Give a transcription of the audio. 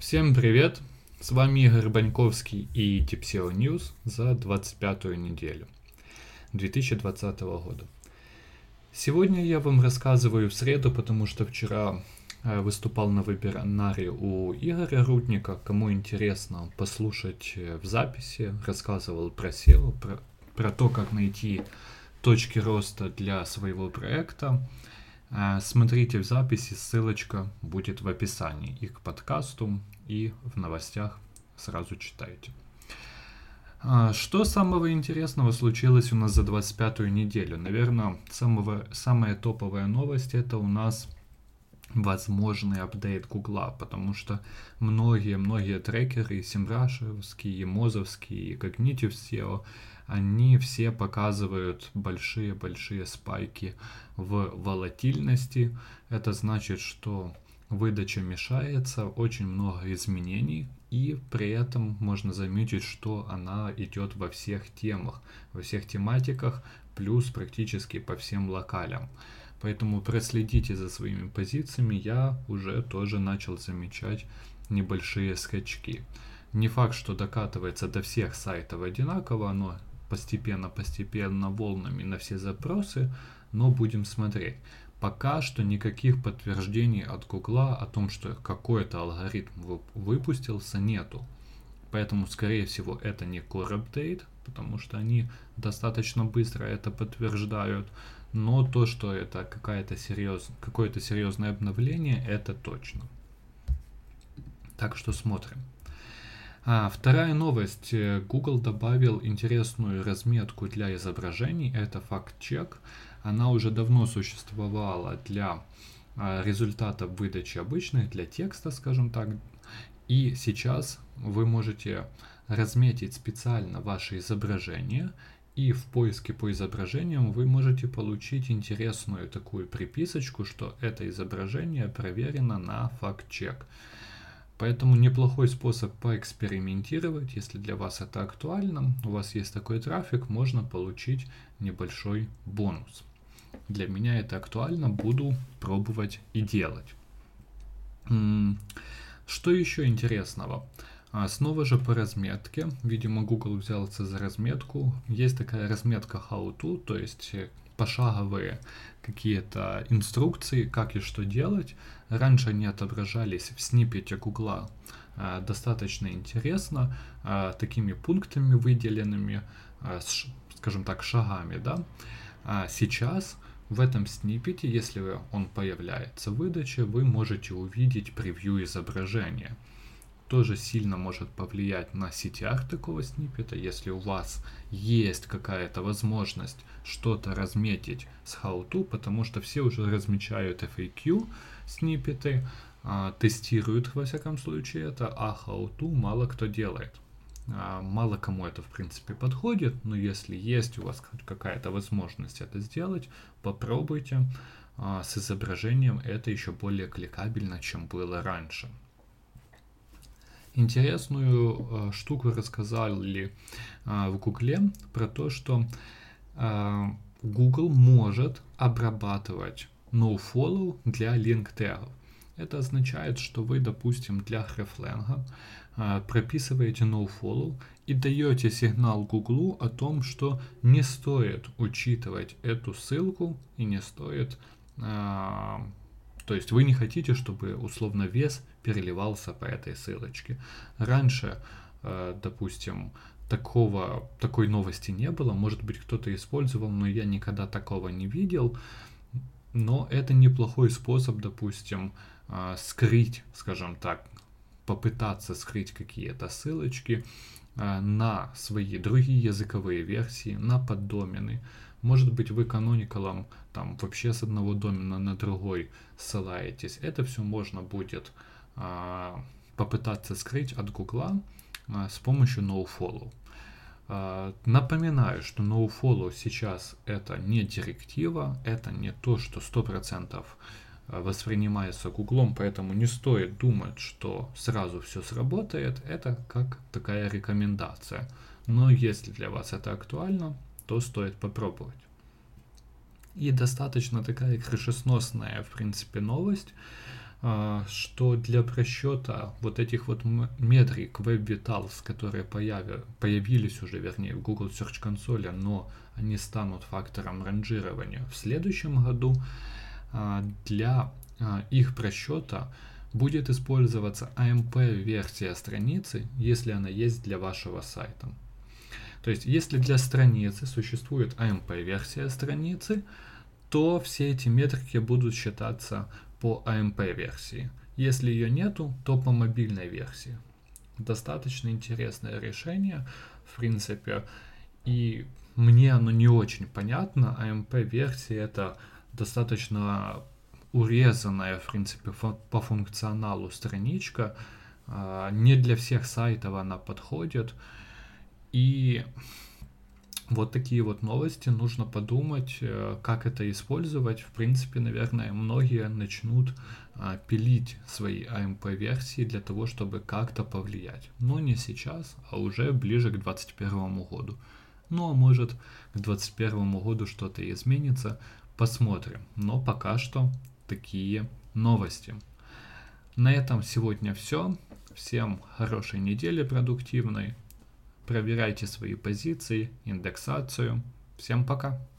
Всем привет! С вами Игорь Баньковский и TipSeo News за 25 неделю 2020 года. Сегодня я вам рассказываю в среду, потому что вчера э, выступал на вебинаре у Игоря Рудника. Кому интересно послушать э, в записи, рассказывал про SEO, про, про то, как найти точки роста для своего проекта. Э, смотрите в записи, ссылочка будет в описании и к подкасту, и в новостях сразу читайте. А, что самого интересного случилось у нас за 25-ю неделю? Наверное, самого, самая топовая новость это у нас возможный апдейт Гугла, потому что многие-многие трекеры, Симрашевские, Мозовские, Cognitive SEO, они все показывают большие-большие спайки в волатильности. Это значит, что выдача мешается, очень много изменений, и при этом можно заметить, что она идет во всех темах, во всех тематиках, плюс практически по всем локалям. Поэтому проследите за своими позициями, я уже тоже начал замечать небольшие скачки. Не факт, что докатывается до всех сайтов одинаково, оно постепенно-постепенно волнами на все запросы, но будем смотреть. Пока что никаких подтверждений от Гугла о том, что какой-то алгоритм выпустился, нету. Поэтому, скорее всего, это не core update, потому что они достаточно быстро это подтверждают. Но то, что это какая-то серьез... какое-то серьезное обновление, это точно. Так что смотрим. А, вторая новость. Google добавил интересную разметку для изображений. Это факт-чек она уже давно существовала для а, результатов выдачи обычных, для текста, скажем так. И сейчас вы можете разметить специально ваше изображение, и в поиске по изображениям вы можете получить интересную такую приписочку, что это изображение проверено на факт-чек. Поэтому неплохой способ поэкспериментировать, если для вас это актуально, у вас есть такой трафик, можно получить небольшой бонус для меня это актуально, буду пробовать и делать. Что еще интересного? А, снова же по разметке. Видимо, Google взялся за разметку. Есть такая разметка how to, то есть э, пошаговые какие-то инструкции, как и что делать. Раньше они отображались в сниппете Google а, достаточно интересно, а, такими пунктами выделенными, скажем так, шагами, да. А сейчас в этом сниппете, если он появляется в выдаче, вы можете увидеть превью изображения. Тоже сильно может повлиять на CTR такого сниппета, если у вас есть какая-то возможность что-то разметить с how-to, потому что все уже размечают FAQ сниппеты, а, тестируют во всяком случае это, а how-to мало кто делает. А, мало кому это в принципе подходит, но если есть у вас какая-то возможность это сделать, попробуйте. А, с изображением это еще более кликабельно, чем было раньше. Интересную а, штуку рассказали в Гугле про то, что Google может обрабатывать nofollow для link тегов. Это означает, что вы, допустим, для hreflang а, прописываете nofollow и даете сигнал Google о том, что не стоит учитывать эту ссылку и не стоит... А, то есть вы не хотите, чтобы условно вес переливался по этой ссылочке. Раньше, а, допустим, такого, такой новости не было. Может быть, кто-то использовал, но я никогда такого не видел. Но это неплохой способ, допустим, а, скрыть, скажем так, попытаться скрыть какие-то ссылочки а, на свои другие языковые версии, на поддомены. Может быть, вы каноникалом там вообще с одного домена на другой ссылаетесь. Это все можно будет а, попытаться скрыть от Гугла а, с помощью nofollow. Напоминаю, что nofollow сейчас это не директива, это не то, что 100% воспринимается Гуглом, поэтому не стоит думать, что сразу все сработает. Это как такая рекомендация. Но если для вас это актуально, то стоит попробовать. И достаточно такая крышесносная, в принципе, новость. а, что для просчета вот этих вот метрик Web Vitals, которые появи, появились уже, вернее, в Google Search Console, но они станут фактором ранжирования в следующем году, для а, их просчета будет использоваться AMP-версия страницы, если она есть для вашего сайта. То есть, если для страницы существует AMP-версия страницы, то все эти метрики будут считаться по AMP-версии. Если ее нету, то по мобильной версии. Достаточно интересное решение, в принципе, и мне оно не очень понятно. AMP-версия это достаточно урезанная, в принципе, по функционалу страничка. А, не для всех сайтов она подходит. И вот такие вот новости, нужно подумать, э, как это использовать. В принципе, наверное, многие начнут а, пилить свои AMP-версии для того, чтобы как-то повлиять. Но не сейчас, а уже ближе к 2021 году. Ну а может к 2021 году что-то изменится, посмотрим. Но пока что такие новости. На этом сегодня все. Всем хорошей недели продуктивной. Проверяйте свои позиции, индексацию. Всем пока.